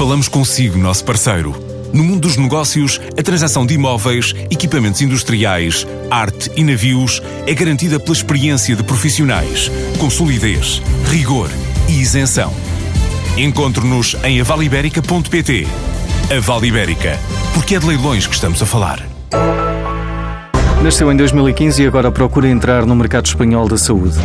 Falamos consigo, nosso parceiro. No mundo dos negócios, a transação de imóveis, equipamentos industriais, arte e navios é garantida pela experiência de profissionais, com solidez, rigor e isenção. Encontre-nos em avaliberica.pt. A Vale Ibérica, porque é de leilões que estamos a falar. Nasceu em 2015 e agora procura entrar no mercado espanhol da saúde.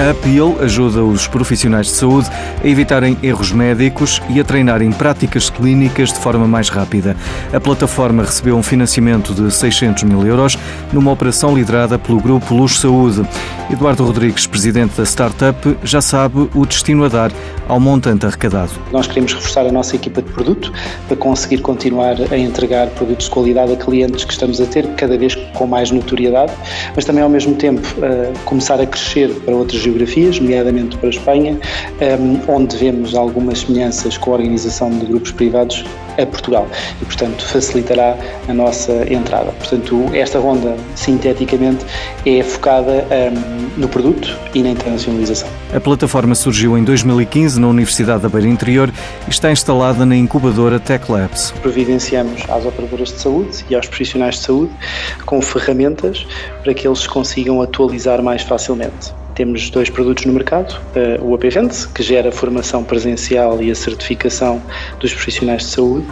A Appeal ajuda os profissionais de saúde a evitarem erros médicos e a treinarem práticas clínicas de forma mais rápida. A plataforma recebeu um financiamento de 600 mil euros numa operação liderada pelo grupo Luz Saúde. Eduardo Rodrigues, presidente da startup, já sabe o destino a dar ao montante arrecadado. Nós queremos reforçar a nossa equipa de produto para conseguir continuar a entregar produtos de qualidade a clientes que estamos a ter cada vez com mais notoriedade, mas também ao mesmo tempo uh, começar a crescer para outras geografias, nomeadamente para a Espanha, um, onde vemos algumas semelhanças com a organização de grupos privados a Portugal e, portanto, facilitará a nossa entrada. Portanto, esta ronda, sinteticamente, é focada um, no produto e na internacionalização. A plataforma surgiu em 2015 na Universidade da Beira Interior e está instalada na incubadora Tech Labs. Providenciamos às operadoras de saúde e aos profissionais de saúde com ferramentas para que eles consigam atualizar mais facilmente. Temos dois produtos no mercado, eh, o APVente, que gera formação presencial e a certificação dos profissionais de saúde,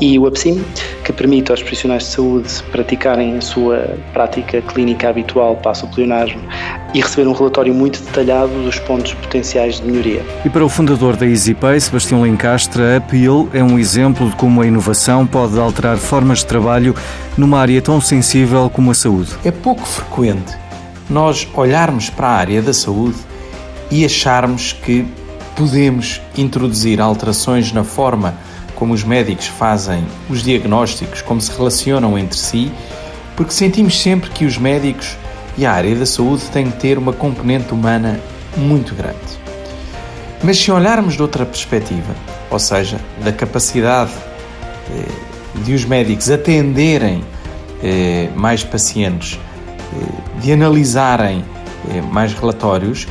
e o APSIM, que permite aos profissionais de saúde praticarem a sua prática clínica habitual para a supleonagem e receber um relatório muito detalhado dos pontos potenciais de melhoria. E para o fundador da EasyPay, Sebastião Lencastre, a Appeal é um exemplo de como a inovação pode alterar formas de trabalho numa área tão sensível como a saúde. É pouco frequente nós olharmos para a área da saúde e acharmos que podemos introduzir alterações na forma como os médicos fazem os diagnósticos, como se relacionam entre si, porque sentimos sempre que os médicos e a área da saúde têm que ter uma componente humana muito grande. Mas se olharmos de outra perspectiva, ou seja, da capacidade eh, de os médicos atenderem eh, mais pacientes de analisarem eh, mais relatórios,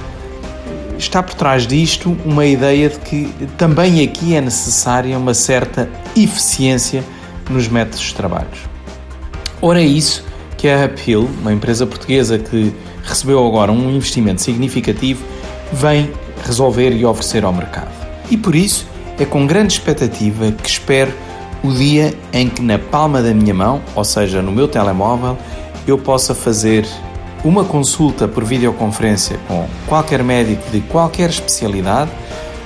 está por trás disto uma ideia de que também aqui é necessária uma certa eficiência nos métodos de trabalho. Ora, é isso que a Uphill, uma empresa portuguesa que recebeu agora um investimento significativo, vem resolver e oferecer ao mercado. E por isso é com grande expectativa que espero o dia em que na palma da minha mão, ou seja, no meu telemóvel, eu possa fazer uma consulta por videoconferência com qualquer médico de qualquer especialidade,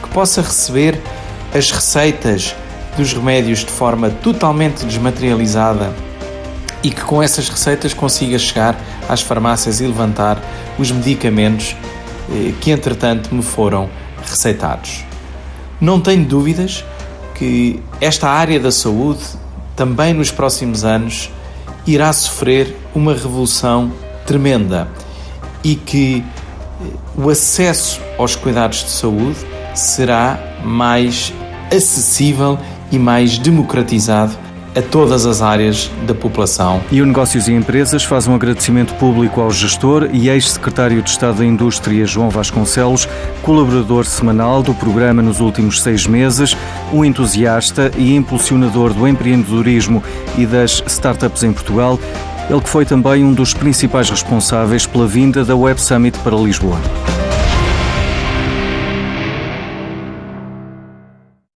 que possa receber as receitas dos remédios de forma totalmente desmaterializada e que com essas receitas consiga chegar às farmácias e levantar os medicamentos eh, que entretanto me foram receitados. Não tenho dúvidas que esta área da saúde também nos próximos anos irá sofrer uma revolução tremenda e que eh, o acesso aos cuidados de saúde será mais acessível e mais democratizado a todas as áreas da população. E o Negócios e Empresas faz um agradecimento público ao gestor e ex-secretário de Estado da Indústria, João Vasconcelos, colaborador semanal do programa nos últimos seis meses, um entusiasta e impulsionador do empreendedorismo e das startups em Portugal, ele que foi também um dos principais responsáveis pela vinda da Web Summit para Lisboa.